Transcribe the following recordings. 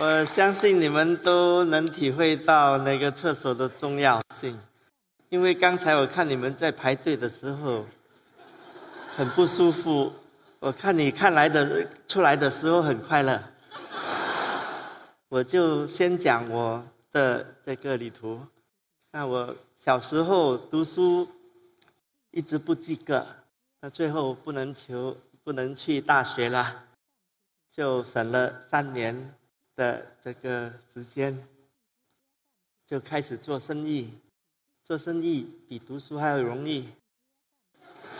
我相信你们都能体会到那个厕所的重要性，因为刚才我看你们在排队的时候很不舒服，我看你看来的出来的时候很快乐。我就先讲我的这个旅途。那我小时候读书一直不及格，那最后不能求不能去大学了，就省了三年。的这个时间，就开始做生意。做生意比读书还要容易，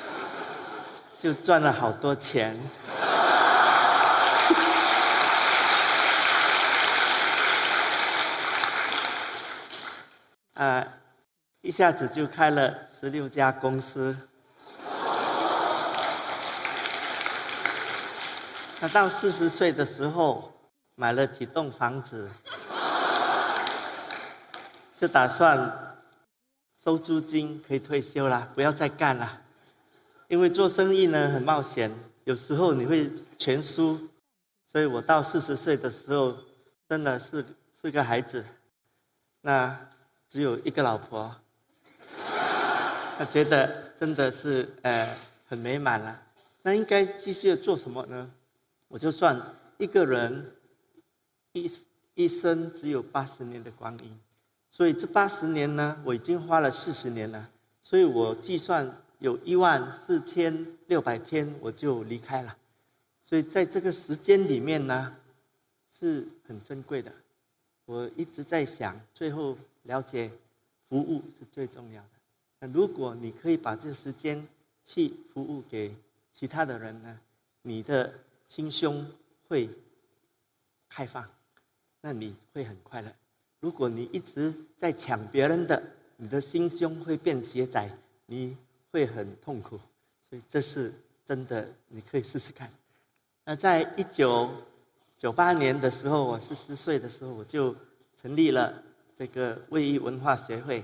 就赚了好多钱。啊，一下子就开了十六家公司。那到四十岁的时候。买了几栋房子，就打算收租金，可以退休了，不要再干了。因为做生意呢很冒险，有时候你会全输，所以我到四十岁的时候，真的是四个孩子，那只有一个老婆，他觉得真的是呃很美满了。那应该继续做什么呢？我就算一个人。一一生只有八十年的光阴，所以这八十年呢，我已经花了四十年了。所以我计算有一万四千六百天，我就离开了。所以在这个时间里面呢，是很珍贵的。我一直在想，最后了解服务是最重要的。那如果你可以把这个时间去服务给其他的人呢，你的心胸会开放。那你会很快乐。如果你一直在抢别人的，你的心胸会变狭窄，你会很痛苦。所以这是真的，你可以试试看。那在一九九八年的时候，我十四岁的时候，我就成立了这个卫浴文化协会。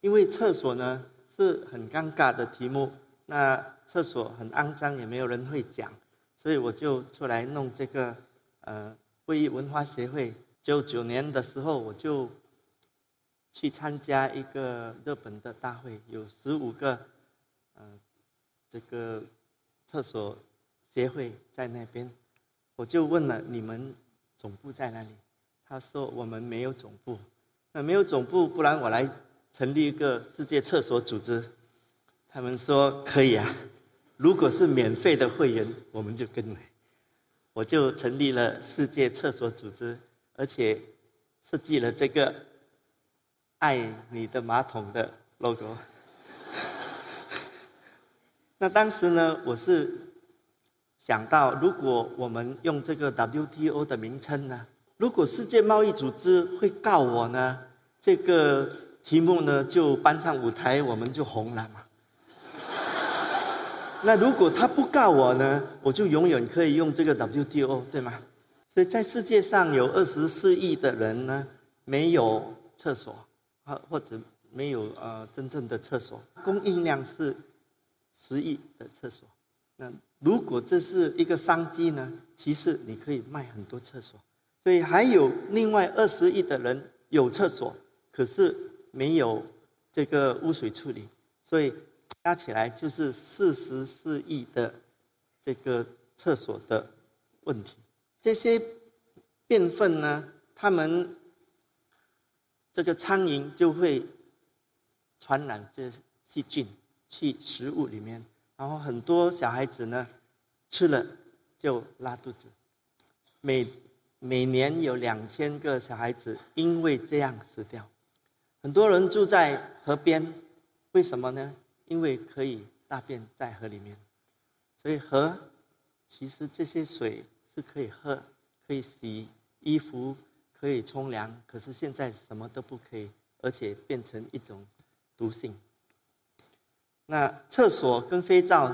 因为厕所呢是很尴尬的题目，那厕所很肮脏，也没有人会讲，所以我就出来弄这个呃卫浴文化协会。九九年的时候，我就去参加一个日本的大会，有十五个，呃，这个厕所协会在那边，我就问了你们总部在哪里？他说我们没有总部，那没有总部，不然我来成立一个世界厕所组织。他们说可以啊，如果是免费的会员，我们就跟来。我就成立了世界厕所组织。而且设计了这个“爱你的马桶”的 logo。那当时呢，我是想到，如果我们用这个 WTO 的名称呢，如果世界贸易组织会告我呢，这个题目呢就搬上舞台，我们就红了嘛。那如果他不告我呢，我就永远可以用这个 WTO，对吗？所以在世界上有二十四亿的人呢，没有厕所，啊或者没有呃真正的厕所，供应量是十亿的厕所。那如果这是一个商机呢？其实你可以卖很多厕所。所以还有另外二十亿的人有厕所，可是没有这个污水处理，所以加起来就是四十四亿的这个厕所的问题。这些变粪呢，它们这个苍蝇就会传染这细菌去食物里面，然后很多小孩子呢吃了就拉肚子，每每年有两千个小孩子因为这样死掉。很多人住在河边，为什么呢？因为可以大便在河里面，所以河其实这些水。是可以喝，可以洗衣服，可以冲凉。可是现在什么都不可以，而且变成一种毒性。那厕所跟肥皂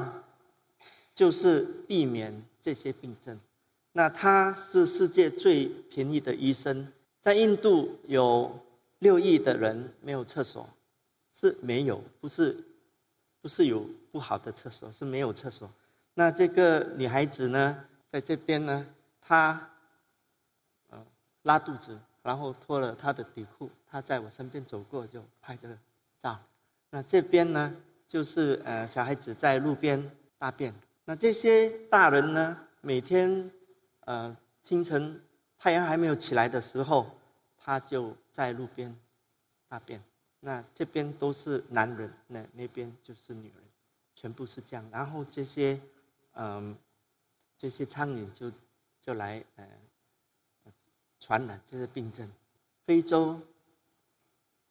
就是避免这些病症。那它是世界最便宜的医生。在印度有六亿的人没有厕所，是没有，不是不是有不好的厕所，是没有厕所。那这个女孩子呢？在这边呢，他，呃，拉肚子，然后脱了他的底裤，他在我身边走过就拍这个照。那这边呢，就是呃小孩子在路边大便。那这些大人呢，每天呃清晨太阳还没有起来的时候，他就在路边大便。那这边都是男人，那那边就是女人，全部是这样。然后这些，嗯，这些苍蝇就就来呃传染这些病症。非洲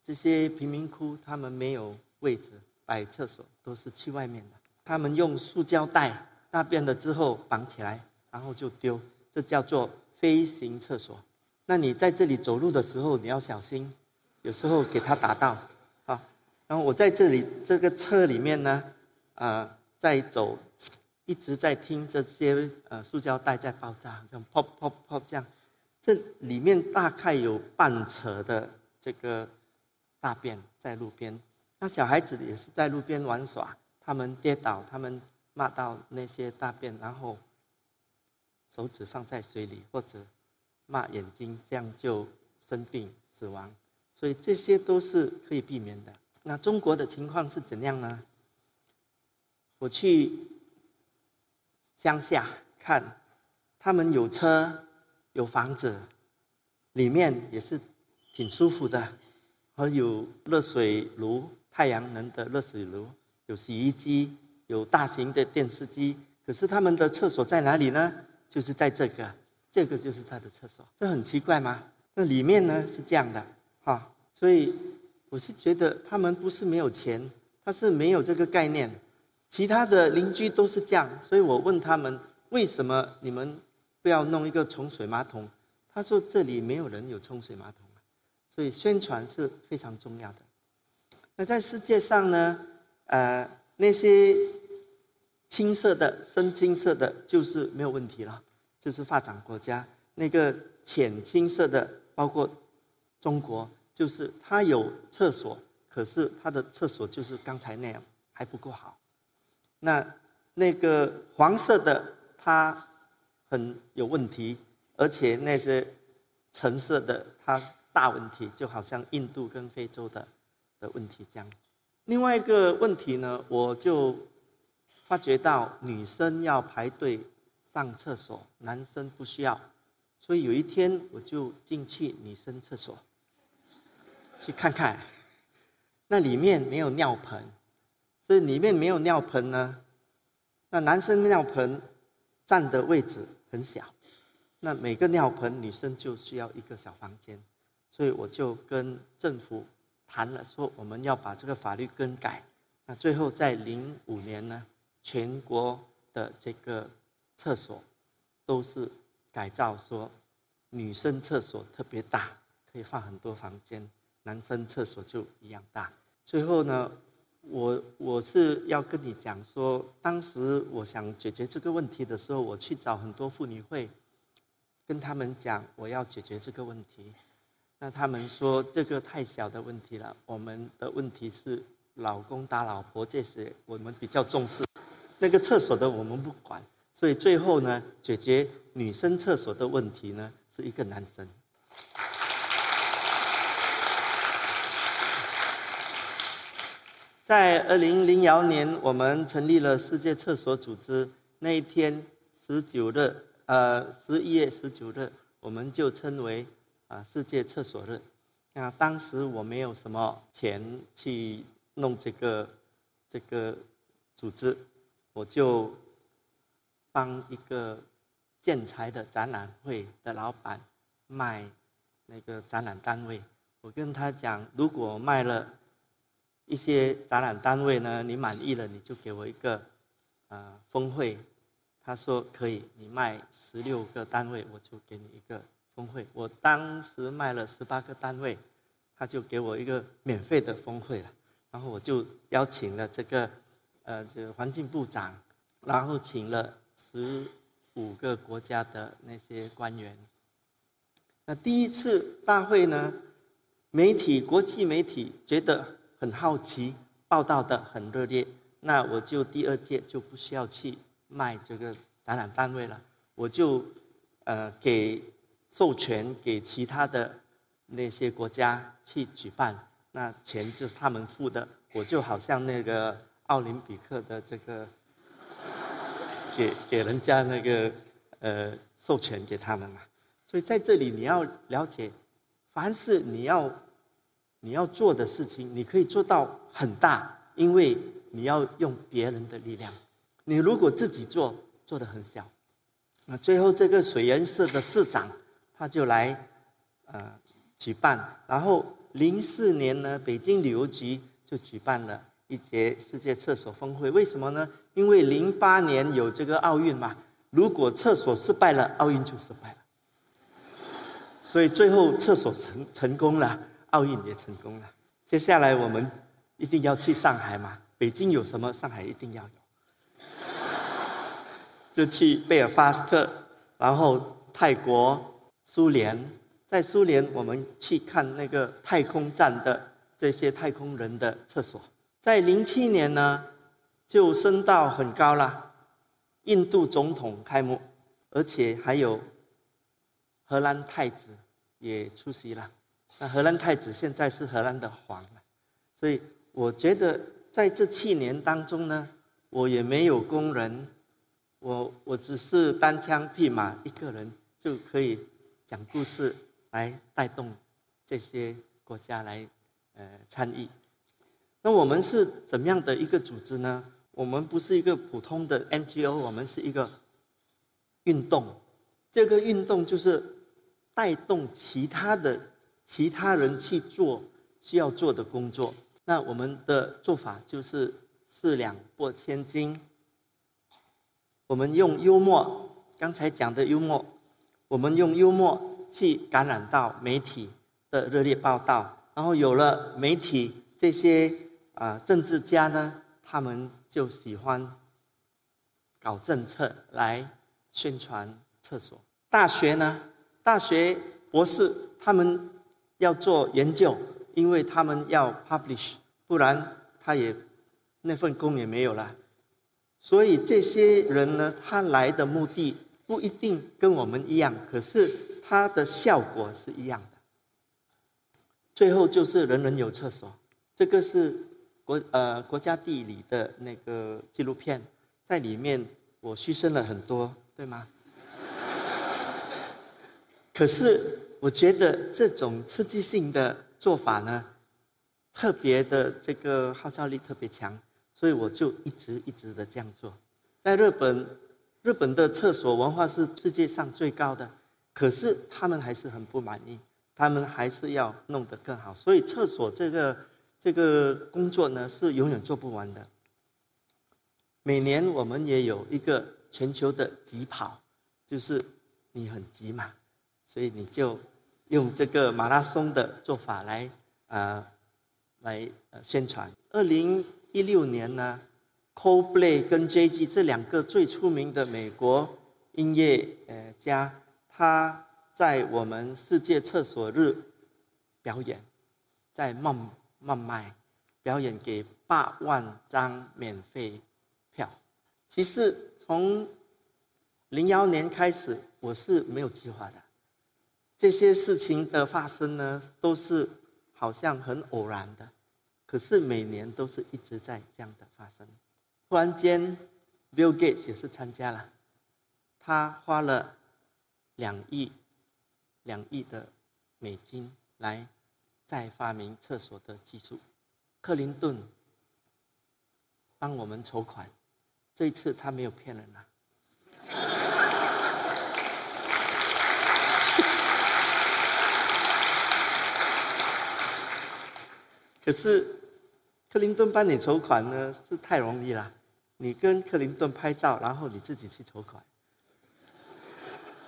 这些贫民窟，他们没有位置摆厕所，都是去外面的。他们用塑胶袋大便了之后绑起来，然后就丢，这叫做飞行厕所。那你在这里走路的时候，你要小心。有时候给他打到，啊，然后我在这里这个车里面呢，啊，在走，一直在听这些呃塑胶袋在爆炸，这样 pop pop pop 这样，这里面大概有半扯的这个大便在路边，那小孩子也是在路边玩耍，他们跌倒，他们骂到那些大便，然后手指放在水里或者骂眼睛，这样就生病死亡。所以这些都是可以避免的。那中国的情况是怎样呢？我去乡下看，他们有车有房子，里面也是挺舒服的，还有热水炉、太阳能的热水炉，有洗衣机，有大型的电视机。可是他们的厕所在哪里呢？就是在这个，这个就是他的厕所。这很奇怪吗？那里面呢是这样的。哈，所以我是觉得他们不是没有钱，他是没有这个概念。其他的邻居都是这样，所以我问他们为什么你们不要弄一个冲水马桶？他说这里没有人有冲水马桶所以宣传是非常重要的。那在世界上呢，呃，那些青色的、深青色的，就是没有问题了，就是发展国家。那个浅青色的，包括。中国就是它有厕所，可是它的厕所就是刚才那样还不够好。那那个黄色的它很有问题，而且那些橙色的它大问题，就好像印度跟非洲的的问题这样。另外一个问题呢，我就发觉到女生要排队上厕所，男生不需要，所以有一天我就进去女生厕所。去看看，那里面没有尿盆，所以里面没有尿盆呢。那男生尿盆占的位置很小，那每个尿盆女生就需要一个小房间，所以我就跟政府谈了，说我们要把这个法律更改。那最后在零五年呢，全国的这个厕所都是改造，说女生厕所特别大，可以放很多房间。男生厕所就一样大。最后呢，我我是要跟你讲说，当时我想解决这个问题的时候，我去找很多妇女会，跟他们讲我要解决这个问题。那他们说这个太小的问题了，我们的问题是老公打老婆这些，我们比较重视。那个厕所的我们不管，所以最后呢，解决女生厕所的问题呢，是一个男生。在二零零幺年，我们成立了世界厕所组织。那一天，十九日，呃，十一月十九日，我们就称为啊世界厕所日。那当时我没有什么钱去弄这个这个组织，我就帮一个建材的展览会的老板卖那个展览单位。我跟他讲，如果卖了。一些展览单位呢，你满意了，你就给我一个，呃，峰会。他说可以，你卖十六个单位，我就给你一个峰会。我当时卖了十八个单位，他就给我一个免费的峰会了。然后我就邀请了这个，呃，这个环境部长，然后请了十五个国家的那些官员。那第一次大会呢，媒体国际媒体觉得。很好奇，报道的很热烈，那我就第二届就不需要去卖这个展览单位了，我就呃给授权给其他的那些国家去举办，那钱就是他们付的。我就好像那个奥林匹克的这个，给给人家那个呃授权给他们嘛。所以在这里你要了解，凡是你要你要做的事情，你可以做到很大，因为你要用别人的力量。你如果自己做，做的很小。那最后这个水源社的社长，他就来呃举办。然后零四年呢，北京旅游局就举办了一节世界厕所峰会。为什么呢？因为零八年有这个奥运嘛，如果厕所失败了，奥运就失败了。所以最后厕所成成功了，奥运也成功了。接下来我们一定要去上海嘛，北京有什么，上海一定要有。就去贝尔法斯特，然后泰国、苏联，在苏联我们去看那个太空站的这些太空人的厕所。在零七年呢，就升到很高了，印度总统开幕，而且还有荷兰太子也出席了。那荷兰太子现在是荷兰的皇了，所以我觉得在这七年当中呢，我也没有工人。我我只是单枪匹马一个人就可以讲故事来带动这些国家来呃参与。那我们是怎么样的一个组织呢？我们不是一个普通的 NGO，我们是一个运动。这个运动就是带动其他的其他人去做需要做的工作。那我们的做法就是四两拨千斤。我们用幽默，刚才讲的幽默，我们用幽默去感染到媒体的热烈报道，然后有了媒体这些啊政治家呢，他们就喜欢搞政策来宣传厕所。大学呢，大学博士他们要做研究，因为他们要 publish，不然他也那份工也没有了。所以这些人呢，他来的目的不一定跟我们一样，可是他的效果是一样的。最后就是人人有厕所，这个是国呃国家地理的那个纪录片，在里面我牺牲了很多，对吗？可是我觉得这种刺激性的做法呢，特别的这个号召力特别强。所以我就一直一直的这样做，在日本，日本的厕所文化是世界上最高的，可是他们还是很不满意，他们还是要弄得更好。所以厕所这个这个工作呢是永远做不完的。每年我们也有一个全球的急跑，就是你很急嘛，所以你就用这个马拉松的做法来啊来呃宣传。二零一六年呢，Coldplay 跟 J.G 这两个最出名的美国音乐呃家，他在我们世界厕所日表演，在孟孟买表演给八万张免费票。其实从零幺年开始，我是没有计划的，这些事情的发生呢，都是好像很偶然的。可是每年都是一直在这样的发生。突然间，Bill Gates 也是参加了，他花了两亿两亿的美金来再发明厕所的技术。克林顿帮我们筹款，这一次他没有骗人啊。可是。克林顿帮你筹款呢，是太容易了。你跟克林顿拍照，然后你自己去筹款。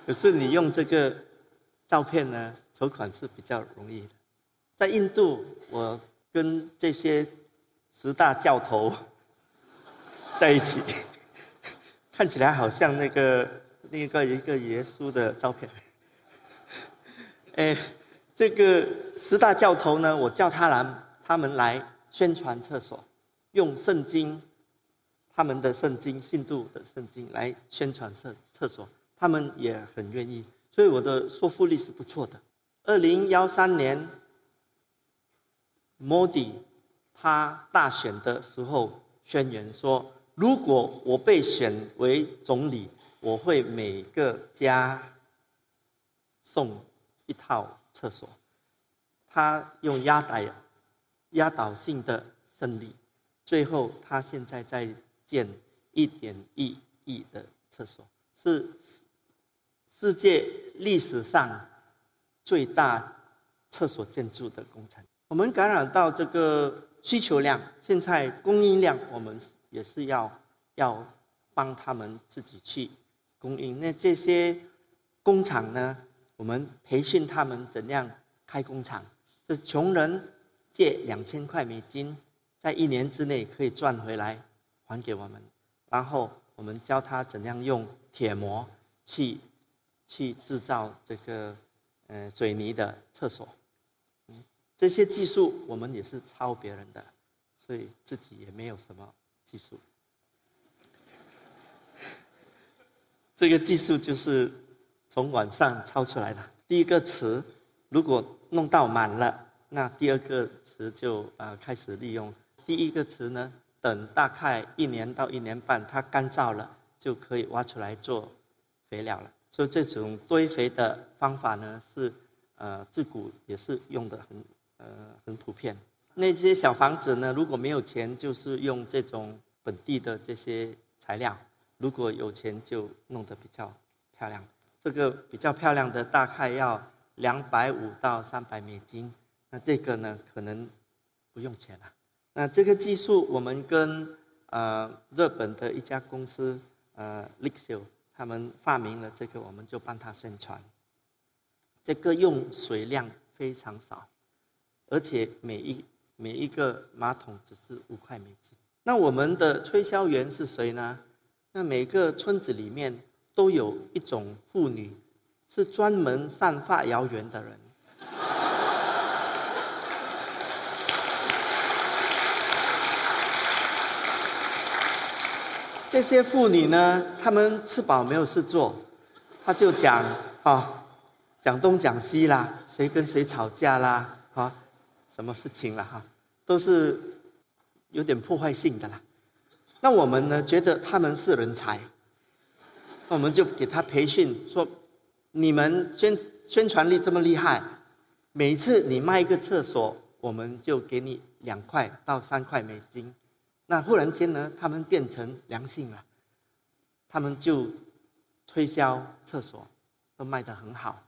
可是你用这个照片呢，筹款是比较容易的。在印度，我跟这些十大教头在一起，看起来好像那个那个一个耶稣的照片。哎，这个十大教头呢，我叫他来，他们来。宣传厕所，用圣经，他们的圣经信度的圣经来宣传厕厕所，他们也很愿意。所以我的说服力是不错的。二零幺三年，Modi 他大选的时候宣言说，如果我被选为总理，我会每个家送一套厕所。他用压倒压倒性的胜利，最后他现在在建一点一亿的厕所，是世界历史上最大厕所建筑的工程。我们感染到这个需求量，现在供应量，我们也是要要帮他们自己去供应。那这些工厂呢，我们培训他们怎样开工厂。这穷人借两千块美金，在一年之内可以赚回来，还给我们。然后我们教他怎样用铁模去去制造这个呃水泥的厕所。这些技术我们也是抄别人的，所以自己也没有什么技术。这个技术就是从网上抄出来的。第一个词，如果弄到满了，那第二个词就呃开始利用。第一个词呢，等大概一年到一年半，它干燥了，就可以挖出来做肥料了。所以这种堆肥的方法呢，是呃自古也是用的很。呃，很普遍。那些小房子呢，如果没有钱，就是用这种本地的这些材料；如果有钱，就弄得比较漂亮。这个比较漂亮的，大概要两百五到三百美金。那这个呢，可能不用钱了。那这个技术，我们跟呃日本的一家公司呃 Lixio 他们发明了这个，我们就帮他宣传。这个用水量非常少。而且每一每一个马桶只是五块美金。那我们的推销员是谁呢？那每个村子里面都有一种妇女，是专门散发谣言的人。这些妇女呢，她们吃饱没有事做，她就讲啊，讲东讲西啦，谁跟谁吵架啦，啊。什么事情了哈，都是有点破坏性的啦。那我们呢，觉得他们是人才，那我们就给他培训，说你们宣宣传力这么厉害，每次你卖一个厕所，我们就给你两块到三块美金。那忽然间呢，他们变成良性了，他们就推销厕所都卖得很好，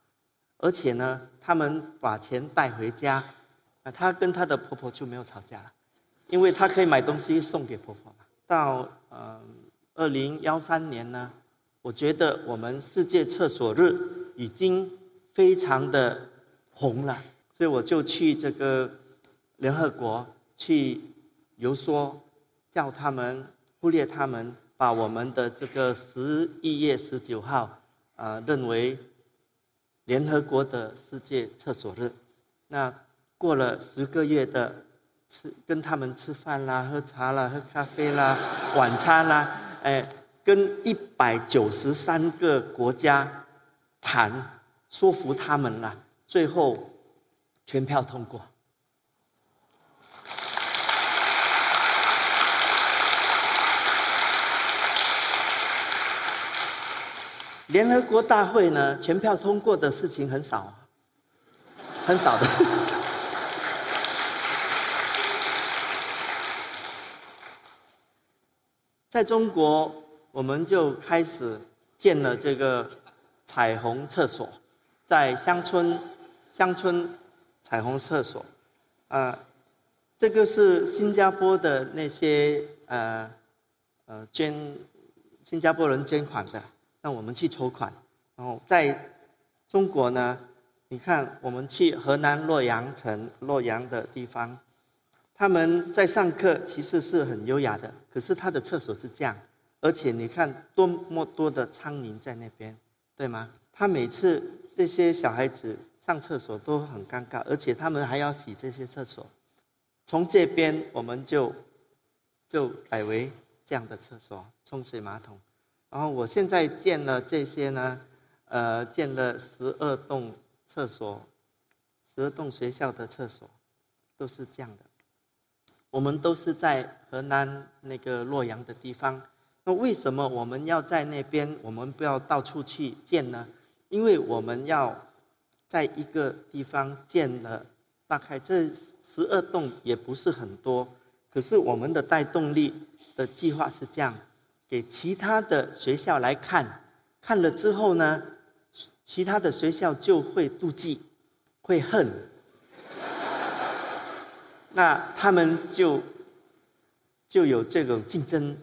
而且呢，他们把钱带回家。那她跟她的婆婆就没有吵架了，因为她可以买东西送给婆婆嘛。到呃二零幺三年呢，我觉得我们世界厕所日已经非常的红了，所以我就去这个联合国去游说，叫他们忽略他们，把我们的这个十一月十九号啊认为联合国的世界厕所日，那。过了十个月的吃，跟他们吃饭啦、喝茶啦、喝咖啡啦、晚餐啦，哎，跟一百九十三个国家谈，说服他们啦，最后全票通过。联合国大会呢，全票通过的事情很少，很少的。在中国，我们就开始建了这个彩虹厕所，在乡村，乡村彩虹厕所，啊，这个是新加坡的那些呃呃捐，新加坡人捐款的，那我们去筹款，然后在中国呢，你看我们去河南洛阳城洛阳的地方。他们在上课其实是很优雅的，可是他的厕所是这样，而且你看多么多的苍蝇在那边，对吗？他每次这些小孩子上厕所都很尴尬，而且他们还要洗这些厕所。从这边我们就就改为这样的厕所，冲水马桶。然后我现在建了这些呢，呃，建了十二栋厕所，十二栋学校的厕所，都是这样的。我们都是在河南那个洛阳的地方，那为什么我们要在那边？我们不要到处去建呢？因为我们要在一个地方建了，大概这十二栋也不是很多，可是我们的带动力的计划是这样，给其他的学校来看，看了之后呢，其他的学校就会妒忌，会恨。那他们就就有这种竞争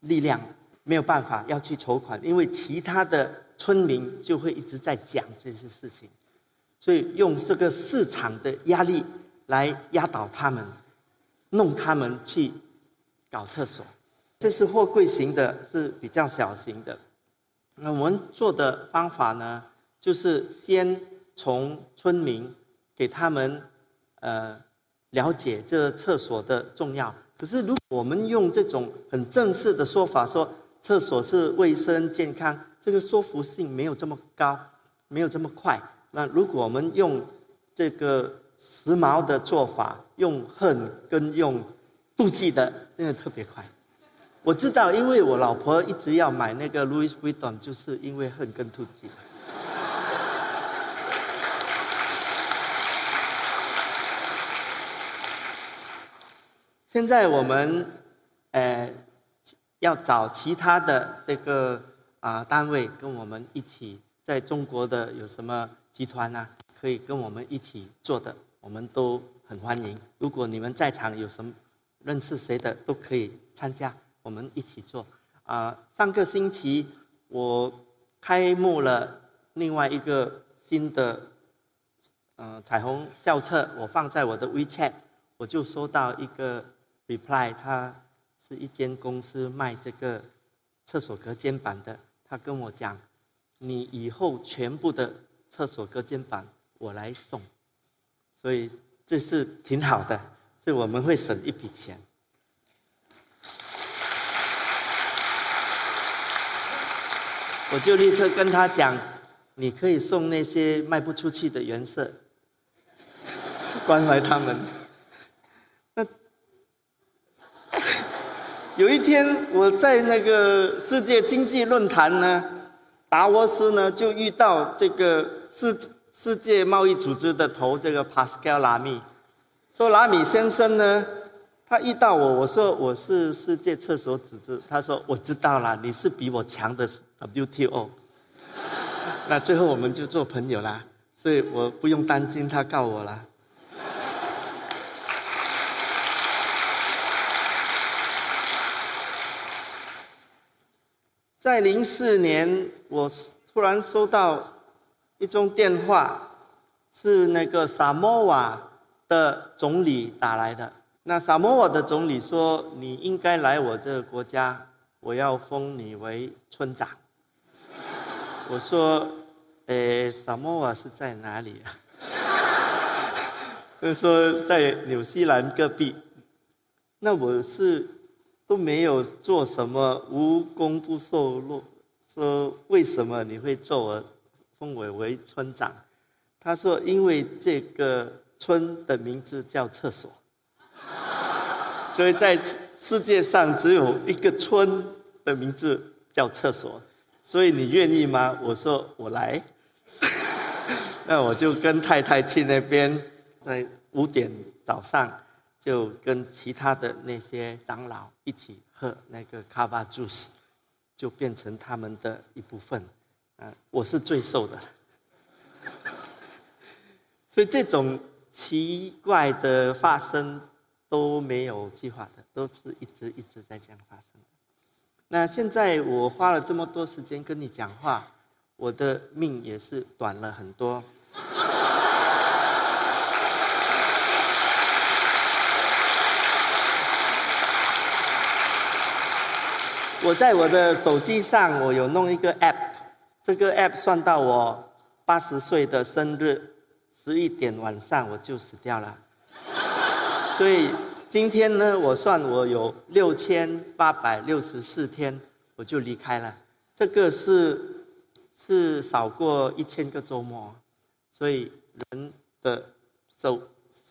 力量，没有办法要去筹款，因为其他的村民就会一直在讲这些事情，所以用这个市场的压力来压倒他们，弄他们去搞厕所。这是货柜型的，是比较小型的。那我们做的方法呢，就是先从村民给他们呃。了解这厕所的重要，可是如果我们用这种很正式的说法说厕所是卫生健康，这个说服性没有这么高，没有这么快。那如果我们用这个时髦的做法，用恨跟用妒忌的，那个特别快。我知道，因为我老婆一直要买那个 Louis Vuitton，就是因为恨跟妒忌。现在我们，呃，要找其他的这个啊单位跟我们一起，在中国的有什么集团呢？可以跟我们一起做的，我们都很欢迎。如果你们在场有什么认识谁的，都可以参加，我们一起做。啊，上个星期我开幕了另外一个新的，嗯，彩虹校册，我放在我的 WeChat，我就收到一个。reply，他是一间公司卖这个厕所隔间板的。他跟我讲，你以后全部的厕所隔间板我来送，所以这是挺好的，所以我们会省一笔钱。我就立刻跟他讲，你可以送那些卖不出去的颜色，关怀他们。那 有一天，我在那个世界经济论坛呢，达沃斯呢，就遇到这个世世界贸易组织的头，这个帕斯卡拉米，说拉米先生呢，他遇到我，我说我是世界厕所组织，他说我知道了，你是比我强的 WTO，那最后我们就做朋友啦，所以我不用担心他告我了。在零四年，我突然收到一通电话，是那个萨摩瓦的总理打来的。那萨摩瓦的总理说：“你应该来我这个国家，我要封你为村长。”我说：“诶，萨摩瓦是在哪里啊？” 他说：“在纽西兰隔壁。”那我是。都没有做什么，无功不受禄。说为什么你会做我封我为村长？他说因为这个村的名字叫厕所，所以在世界上只有一个村的名字叫厕所。所以你愿意吗？我说我来。那我就跟太太去那边，在五点早上。就跟其他的那些长老一起喝那个卡巴 juice，就变成他们的一部分。啊，我是最瘦的，所以这种奇怪的发生都没有计划的，都是一直一直在这样发生。那现在我花了这么多时间跟你讲话，我的命也是短了很多。我在我的手机上，我有弄一个 app，这个 app 算到我八十岁的生日，十一点晚上我就死掉了。所以今天呢，我算我有六千八百六十四天，我就离开了。这个是是少过一千个周末，所以人的寿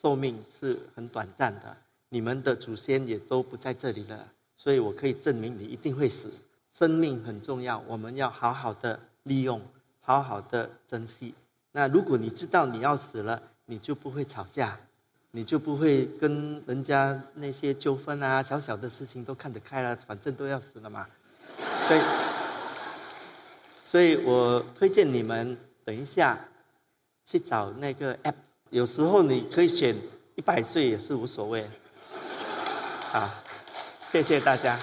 寿命是很短暂的。你们的祖先也都不在这里了，所以我可以证明你一定会死。生命很重要，我们要好好的利用，好好的珍惜。那如果你知道你要死了，你就不会吵架，你就不会跟人家那些纠纷啊，小小的事情都看得开了，反正都要死了嘛。所以，所以我推荐你们等一下去找那个 app，有时候你可以选一百岁也是无所谓。啊，谢谢大家。